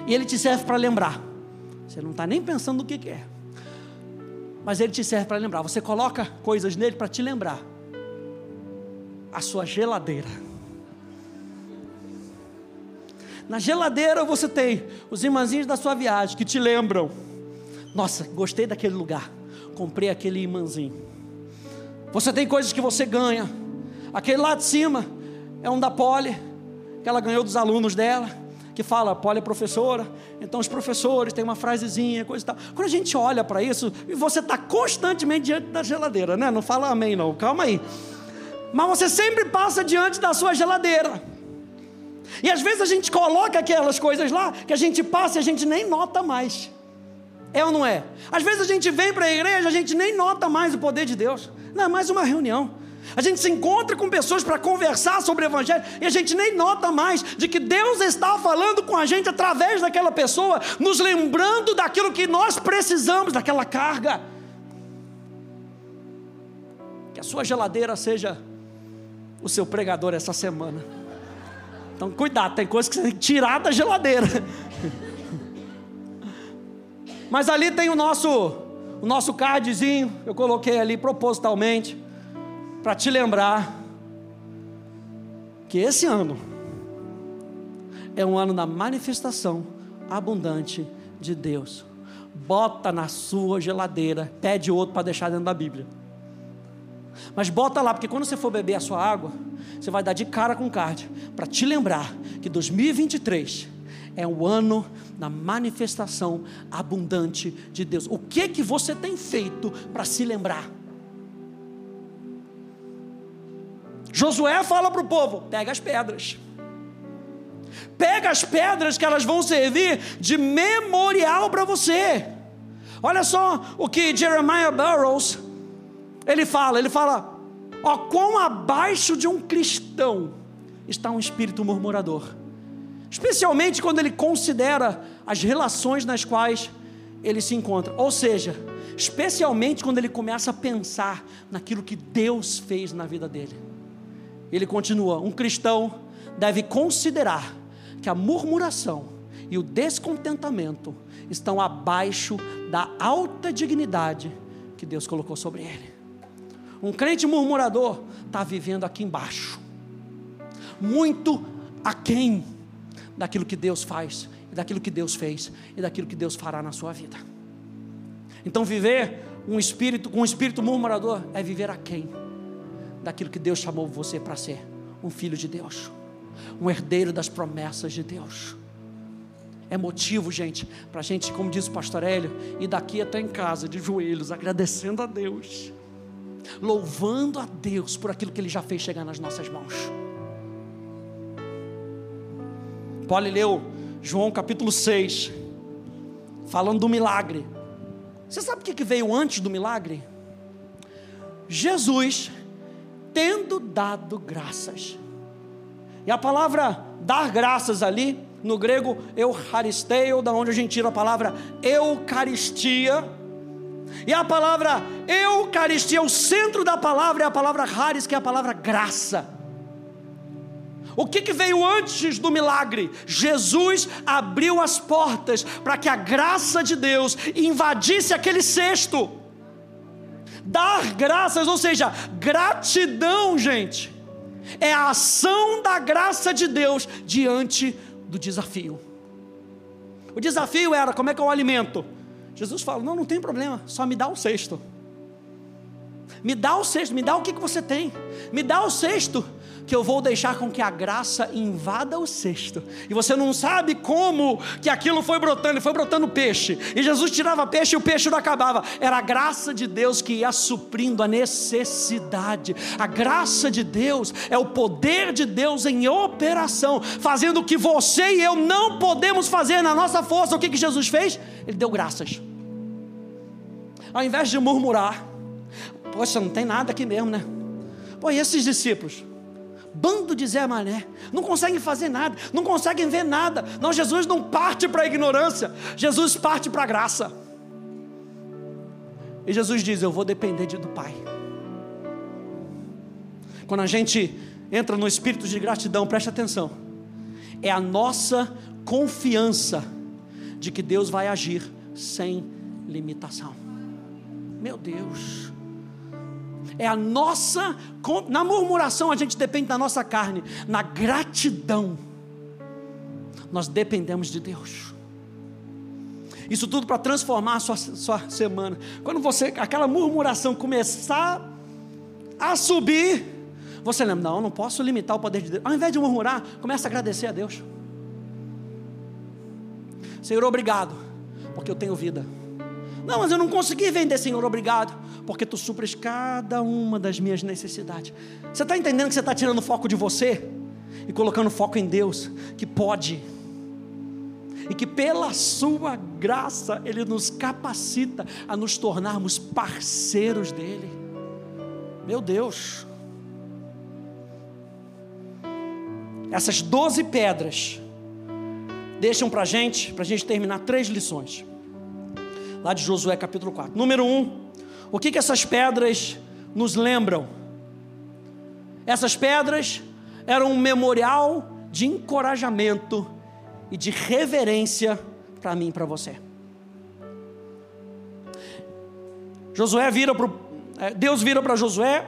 [SPEAKER 1] E ele te serve para lembrar. Você não está nem pensando no que, que é. Mas ele te serve para lembrar. Você coloca coisas nele para te lembrar. A sua geladeira. Na geladeira você tem os imãzinhos da sua viagem que te lembram. Nossa, gostei daquele lugar. Comprei aquele imãzinho. Você tem coisas que você ganha. Aquele lá de cima é um da Poli, que ela ganhou dos alunos dela, que fala, Poli é professora, então os professores têm uma frasezinha, coisa e tal. Quando a gente olha para isso, e você está constantemente diante da geladeira, né? Não fala amém, não, calma aí. Mas você sempre passa diante da sua geladeira. E às vezes a gente coloca aquelas coisas lá que a gente passa e a gente nem nota mais. É ou não é? Às vezes a gente vem para a igreja, a gente nem nota mais o poder de Deus. Não é mais uma reunião. A gente se encontra com pessoas para conversar sobre o Evangelho e a gente nem nota mais de que Deus está falando com a gente através daquela pessoa, nos lembrando daquilo que nós precisamos, daquela carga. Que a sua geladeira seja o seu pregador essa semana. Então, cuidado, tem coisas que você tem que tirar da geladeira. Mas ali tem o nosso, o nosso cardzinho, eu coloquei ali propositalmente, para te lembrar que esse ano é um ano da manifestação abundante de Deus. Bota na sua geladeira, pede outro para deixar dentro da Bíblia. Mas bota lá, porque quando você for beber a sua água, você vai dar de cara com card para te lembrar que 2023 é o ano da manifestação abundante de Deus. O que que você tem feito para se lembrar? Josué fala para o povo: pega as pedras. Pega as pedras que elas vão servir de memorial para você. Olha só o que Jeremiah Burroughs ele fala, ele fala: ó, quão abaixo de um cristão está um espírito murmurador. Especialmente quando ele considera as relações nas quais ele se encontra. Ou seja, especialmente quando ele começa a pensar naquilo que Deus fez na vida dele. Ele continua: um cristão deve considerar que a murmuração e o descontentamento estão abaixo da alta dignidade que Deus colocou sobre ele. Um crente murmurador está vivendo aqui embaixo, muito aquém daquilo que Deus faz, daquilo que Deus fez e daquilo que Deus fará na sua vida. Então, viver um espírito com um espírito murmurador é viver aquém daquilo que Deus chamou você para ser, um filho de Deus, um herdeiro das promessas de Deus. É motivo, gente, para a gente, como diz o pastor Hélio, ir daqui até em casa, de joelhos, agradecendo a Deus louvando a Deus por aquilo que Ele já fez chegar nas nossas mãos. Paulo leu João capítulo 6, falando do milagre. Você sabe o que veio antes do milagre? Jesus tendo dado graças. E a palavra dar graças ali, no grego eucharisteo, da onde a gente tira a palavra eucaristia, e a palavra Eucaristia, o centro da palavra é a palavra Haris, que é a palavra graça. O que, que veio antes do milagre? Jesus abriu as portas para que a graça de Deus invadisse aquele cesto. Dar graças, ou seja, gratidão, gente, é a ação da graça de Deus diante do desafio. O desafio era: como é que eu alimento? Jesus fala: Não, não tem problema, só me dá o cesto. Me dá o cesto, me dá o que, que você tem, me dá o cesto, que eu vou deixar com que a graça invada o cesto. E você não sabe como que aquilo foi brotando, e foi brotando peixe. E Jesus tirava peixe e o peixe não acabava. Era a graça de Deus que ia suprindo a necessidade. A graça de Deus é o poder de Deus em operação, fazendo o que você e eu não podemos fazer na nossa força. O que, que Jesus fez? Ele deu graças. Ao invés de murmurar, poxa, não tem nada aqui mesmo, né? Pô, e esses discípulos? Bando de Zé Mané, não conseguem fazer nada, não conseguem ver nada. Não, Jesus não parte para a ignorância, Jesus parte para a graça. E Jesus diz: Eu vou depender de, do Pai. Quando a gente entra no espírito de gratidão, preste atenção. É a nossa confiança de que Deus vai agir sem limitação. Meu Deus. É a nossa. Na murmuração a gente depende da nossa carne. Na gratidão, nós dependemos de Deus. Isso tudo para transformar a sua, sua semana. Quando você, aquela murmuração começar a subir, você lembra, não, não posso limitar o poder de Deus. Ao invés de murmurar, comece a agradecer a Deus. Senhor, obrigado, porque eu tenho vida. Não, mas eu não consegui vender, Senhor, obrigado, porque tu supres cada uma das minhas necessidades. Você está entendendo que você está tirando foco de você e colocando foco em Deus, que pode, e que pela Sua graça Ele nos capacita a nos tornarmos parceiros dEle. Meu Deus, essas doze pedras deixam para gente, para a gente terminar, três lições. Lá de Josué capítulo 4. Número um, o que, que essas pedras nos lembram? Essas pedras eram um memorial de encorajamento e de reverência para mim e para você. Josué vira para é, Deus vira para Josué,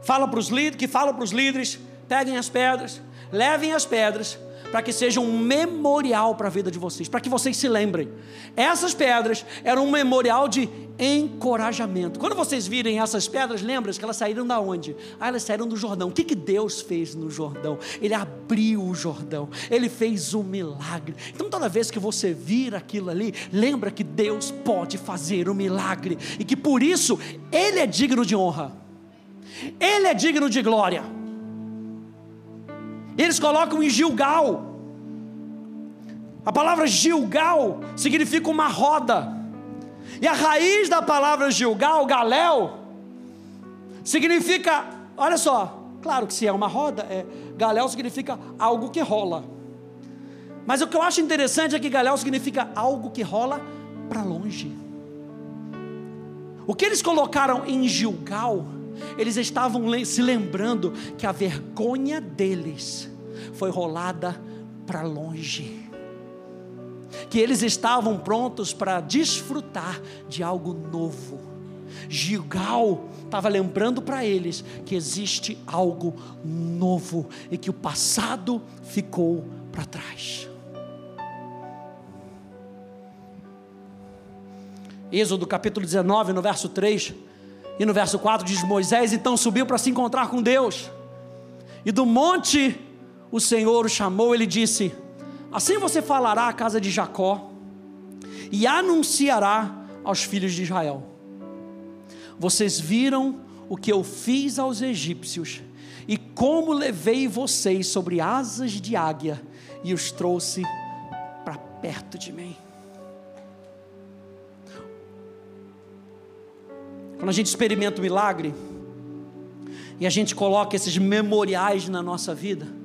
[SPEAKER 1] fala para os líderes, que fala para os líderes, peguem as pedras, levem as pedras para que seja um memorial para a vida de vocês, para que vocês se lembrem. Essas pedras eram um memorial de encorajamento. Quando vocês virem essas pedras, lembram que elas saíram da onde? Ah, elas saíram do Jordão. O que, que Deus fez no Jordão? Ele abriu o Jordão, ele fez um milagre. Então, toda vez que você vir aquilo ali, lembra que Deus pode fazer um milagre e que por isso ele é digno de honra, ele é digno de glória. Eles colocam em Gilgal. A palavra Gilgal significa uma roda. E a raiz da palavra Gilgal, Galéu, significa, olha só, claro que se é uma roda, é, Galéu significa algo que rola. Mas o que eu acho interessante é que Galéu significa algo que rola para longe. O que eles colocaram em Gilgal eles estavam se lembrando que a vergonha deles foi rolada para longe. Que eles estavam prontos para desfrutar de algo novo. Gilgal estava lembrando para eles que existe algo novo e que o passado ficou para trás. Êxodo capítulo 19, no verso 3 e no verso 4 diz: Moisés então subiu para se encontrar com Deus. E do monte o Senhor o chamou, ele disse: Assim você falará à casa de Jacó e anunciará aos filhos de Israel: Vocês viram o que eu fiz aos egípcios e como levei vocês sobre asas de águia e os trouxe para perto de mim. Quando a gente experimenta o milagre, e a gente coloca esses memoriais na nossa vida,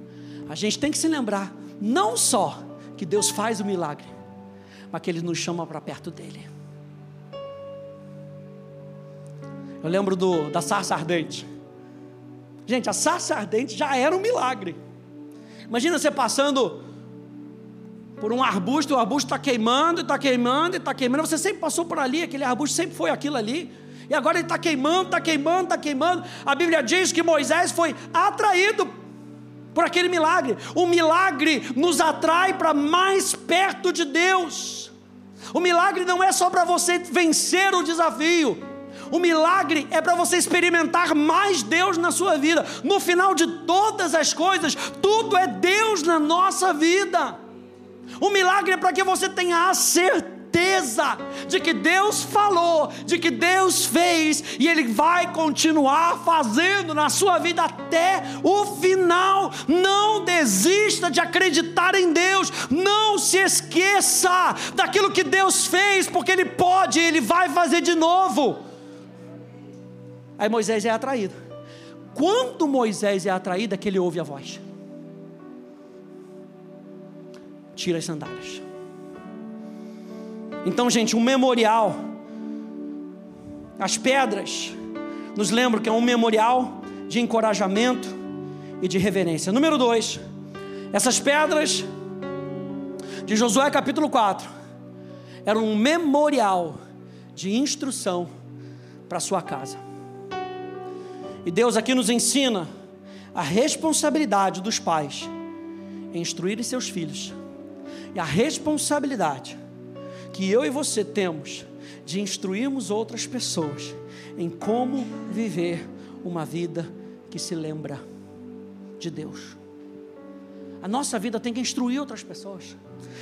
[SPEAKER 1] a gente tem que se lembrar, não só que Deus faz o milagre, mas que Ele nos chama para perto dEle. Eu lembro do, da sarça ardente. Gente, a sarça ardente já era um milagre. Imagina você passando por um arbusto, o arbusto está queimando, está queimando, está queimando. Você sempre passou por ali, aquele arbusto sempre foi aquilo ali. E agora ele está queimando, está queimando, está queimando. A Bíblia diz que Moisés foi atraído por aquele milagre. O milagre nos atrai para mais perto de Deus. O milagre não é só para você vencer o desafio. O milagre é para você experimentar mais Deus na sua vida. No final de todas as coisas, tudo é Deus na nossa vida. O milagre é para que você tenha a certeza certeza de que Deus falou, de que Deus fez e Ele vai continuar fazendo na sua vida até o final. Não desista de acreditar em Deus, não se esqueça daquilo que Deus fez, porque Ele pode, Ele vai fazer de novo. Aí Moisés é atraído. Quando Moisés é atraído, é que ele ouve a voz. Tira as sandálias. Então, gente, um memorial As pedras nos lembram que é um memorial de encorajamento e de reverência. Número dois, essas pedras de Josué capítulo 4 eram um memorial de instrução para sua casa. E Deus aqui nos ensina a responsabilidade dos pais em instruírem seus filhos e a responsabilidade que eu e você temos de instruirmos outras pessoas em como viver uma vida que se lembra de Deus. A nossa vida tem que instruir outras pessoas.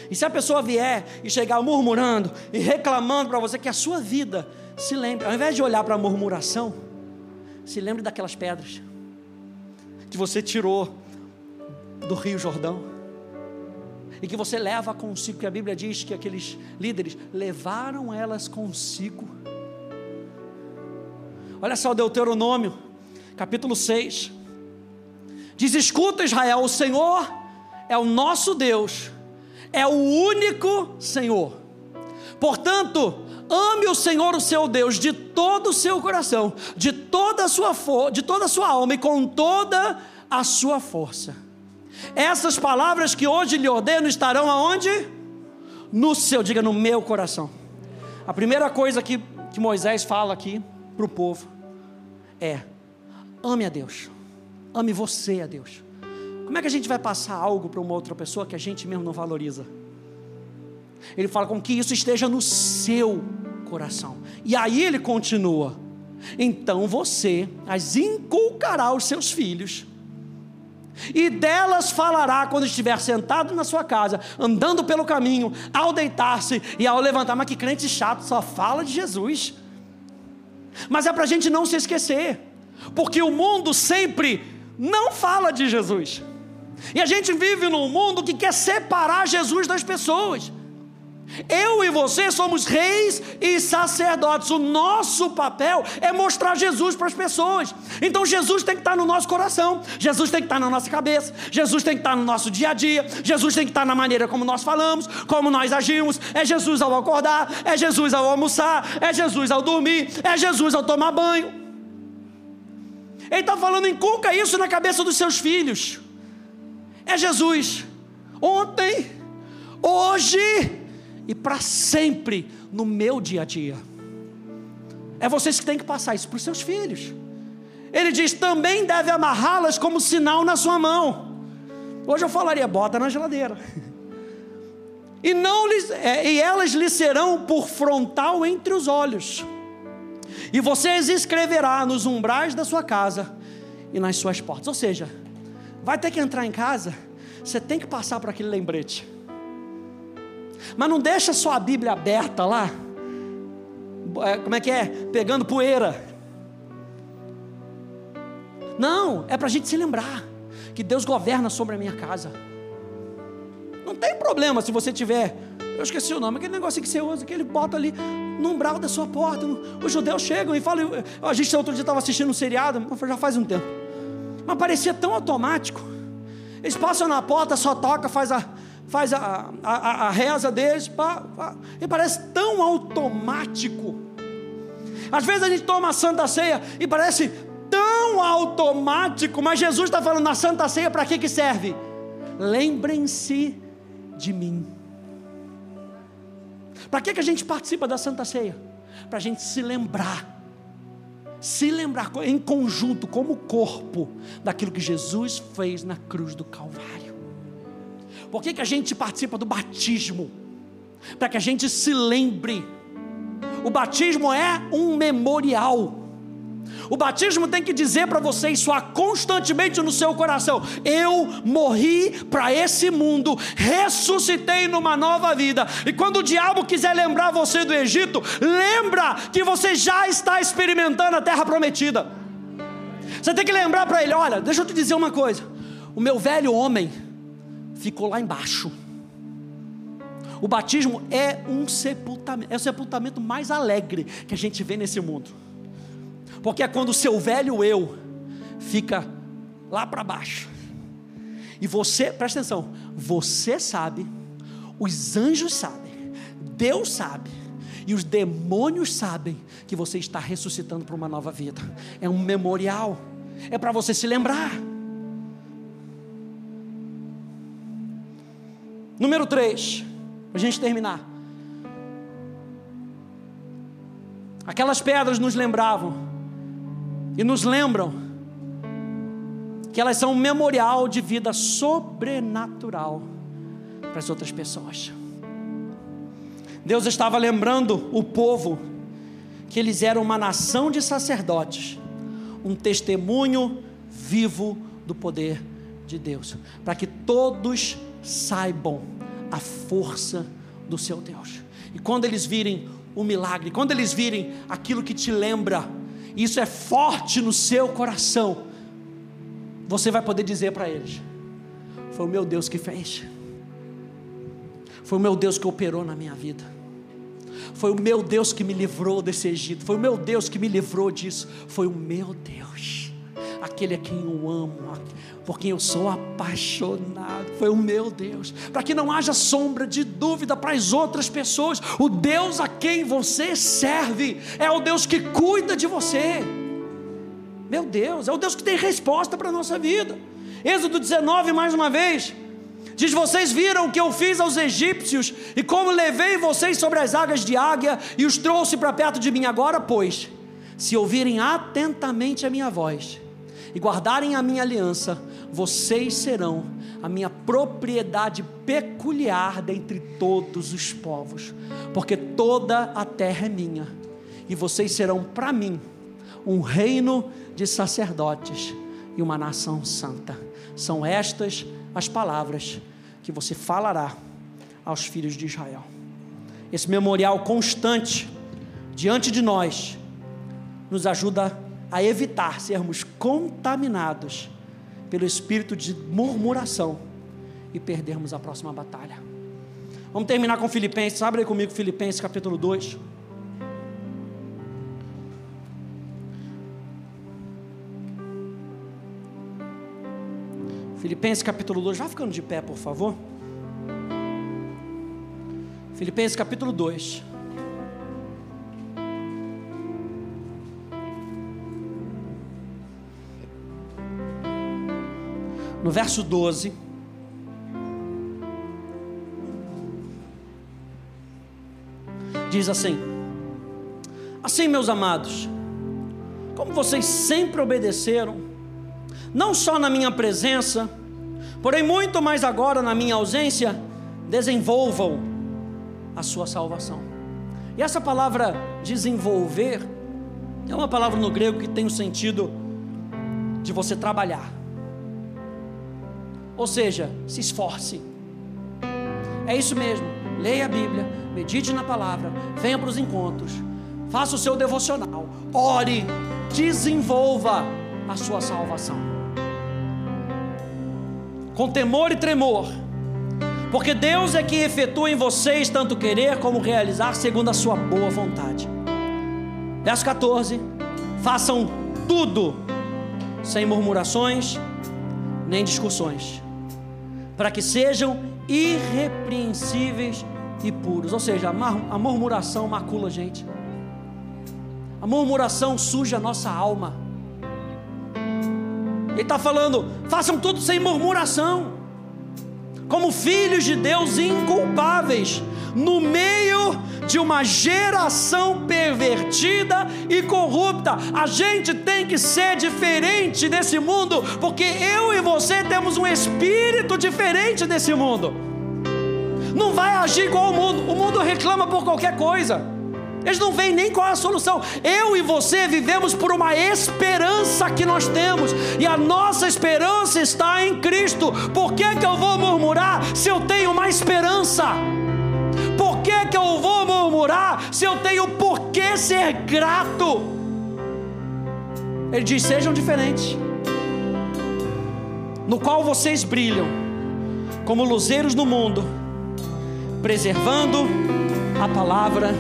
[SPEAKER 1] E se a pessoa vier e chegar murmurando e reclamando para você que a sua vida se lembre, ao invés de olhar para a murmuração, se lembre daquelas pedras que você tirou do Rio Jordão e que você leva consigo, que a Bíblia diz que aqueles líderes levaram elas consigo. Olha só o Deuteronômio, capítulo 6. Diz: Escuta, Israel, o Senhor é o nosso Deus, é o único Senhor. Portanto, ame o Senhor, o seu Deus, de todo o seu coração, de toda a sua, de toda a sua alma e com toda a sua força. Essas palavras que hoje lhe ordeno estarão aonde? No seu, diga no meu coração. A primeira coisa que, que Moisés fala aqui para o povo é: ame a Deus, ame você a Deus. Como é que a gente vai passar algo para uma outra pessoa que a gente mesmo não valoriza? Ele fala com que isso esteja no seu coração. E aí ele continua: então você as inculcará aos seus filhos e delas falará quando estiver sentado na sua casa, andando pelo caminho, ao deitar-se e ao levantar. Mas que crente chato, só fala de Jesus. Mas é para a gente não se esquecer, porque o mundo sempre não fala de Jesus. E a gente vive num mundo que quer separar Jesus das pessoas. Eu e você somos reis e sacerdotes. O nosso papel é mostrar Jesus para as pessoas. Então Jesus tem que estar no nosso coração, Jesus tem que estar na nossa cabeça, Jesus tem que estar no nosso dia a dia, Jesus tem que estar na maneira como nós falamos, como nós agimos. É Jesus ao acordar, é Jesus ao almoçar, é Jesus ao dormir, é Jesus ao tomar banho. Ele está falando, inculca isso na cabeça dos seus filhos. É Jesus. Ontem, hoje e para sempre no meu dia a dia. É vocês que têm que passar isso para os seus filhos. Ele diz: também deve amarrá-las como sinal na sua mão. Hoje eu falaria: bota na geladeira. E, não lhes, é, e elas lhe serão por frontal entre os olhos. E vocês escreverá nos umbrais da sua casa e nas suas portas. Ou seja, vai ter que entrar em casa, você tem que passar por aquele lembrete. Mas não deixa só a Bíblia aberta lá. É, como é que é? Pegando poeira. Não, é para a gente se lembrar que Deus governa sobre a minha casa. Não tem problema se você tiver, eu esqueci o nome, aquele negócio que você usa, que ele bota ali no umbral da sua porta. Os judeus chegam e falam. A gente outro dia estava assistindo um seriado, já faz um tempo. Mas parecia tão automático. Eles passam na porta, só toca, faz a, faz a, a, a reza deles, pá, pá, e parece tão automático. Às vezes a gente toma a Santa Ceia e parece tão automático, mas Jesus está falando na Santa Ceia para que, que serve? Lembrem-se de mim. Para que, que a gente participa da Santa Ceia? Para a gente se lembrar se lembrar em conjunto, como corpo, daquilo que Jesus fez na cruz do Calvário. Por que, que a gente participa do batismo? Para que a gente se lembre. O batismo é um memorial. O batismo tem que dizer para você isso constantemente no seu coração: eu morri para esse mundo, ressuscitei numa nova vida. E quando o diabo quiser lembrar você do Egito, lembra que você já está experimentando a terra prometida. Você tem que lembrar para ele: olha, deixa eu te dizer uma coisa. O meu velho homem, ficou lá embaixo. O batismo é um sepultamento, é o sepultamento mais alegre que a gente vê nesse mundo. Porque é quando o seu velho eu fica lá para baixo. E você, presta atenção, você sabe, os anjos sabem, Deus sabe, e os demônios sabem que você está ressuscitando para uma nova vida. É um memorial, é para você se lembrar. Número 3, para a gente terminar. Aquelas pedras nos lembravam e nos lembram que elas são um memorial de vida sobrenatural para as outras pessoas. Deus estava lembrando o povo que eles eram uma nação de sacerdotes, um testemunho vivo do poder de Deus, para que todos saibam a força do seu Deus. E quando eles virem o milagre, quando eles virem aquilo que te lembra, isso é forte no seu coração, você vai poder dizer para eles: Foi o meu Deus que fez, foi o meu Deus que operou na minha vida, foi o meu Deus que me livrou desse Egito, foi o meu Deus que me livrou disso, foi o meu Deus, aquele a quem eu amo, por quem eu sou apaixonado, foi o meu Deus, para que não haja sombra de dúvida para as outras pessoas, o Deus a quem você serve é o Deus que cuida de você. Meu Deus, é o Deus que tem resposta para a nossa vida. Êxodo 19, mais uma vez, diz: Vocês viram o que eu fiz aos egípcios e como levei vocês sobre as águas de águia e os trouxe para perto de mim. Agora, pois, se ouvirem atentamente a minha voz e guardarem a minha aliança, vocês serão a minha propriedade peculiar dentre todos os povos, porque toda a terra é minha, e vocês serão para mim um reino de sacerdotes e uma nação santa. São estas as palavras que você falará aos filhos de Israel. Esse memorial constante diante de nós nos ajuda a evitar sermos contaminados pelo espírito de murmuração e perdermos a próxima batalha. Vamos terminar com Filipenses, abre aí comigo Filipenses capítulo 2. Filipenses capítulo 2, vai ficando de pé, por favor. Filipenses capítulo 2. No verso 12. Diz assim: Assim, meus amados, como vocês sempre obedeceram, não só na minha presença, porém muito mais agora na minha ausência, desenvolvam a sua salvação. E essa palavra desenvolver é uma palavra no grego que tem o sentido de você trabalhar. Ou seja, se esforce. É isso mesmo. Leia a Bíblia, medite na palavra, venha para os encontros, faça o seu devocional, ore, desenvolva a sua salvação. Com temor e tremor, porque Deus é que efetua em vocês tanto querer como realizar segundo a sua boa vontade. Verso 14: façam tudo sem murmurações nem discussões para que sejam irrepreensíveis e puros. Ou seja, a murmuração macula a gente. A murmuração suja a nossa alma. Ele está falando: façam tudo sem murmuração, como filhos de Deus inculpáveis, no meio de uma geração pervertida e corrupta. A gente tem que ser diferente desse mundo, porque eu e você temos um espírito diferente desse mundo. Não vai agir igual o mundo. O mundo reclama por qualquer coisa. Eles não veem nem qual é a solução. Eu e você vivemos por uma esperança que nós temos, e a nossa esperança está em Cristo. Por que, que eu vou murmurar se eu tenho uma esperança? Que, que eu vou murmurar se eu tenho por que ser grato? Ele diz: sejam diferentes, no qual vocês brilham como luzeiros no mundo, preservando a palavra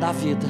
[SPEAKER 1] da vida.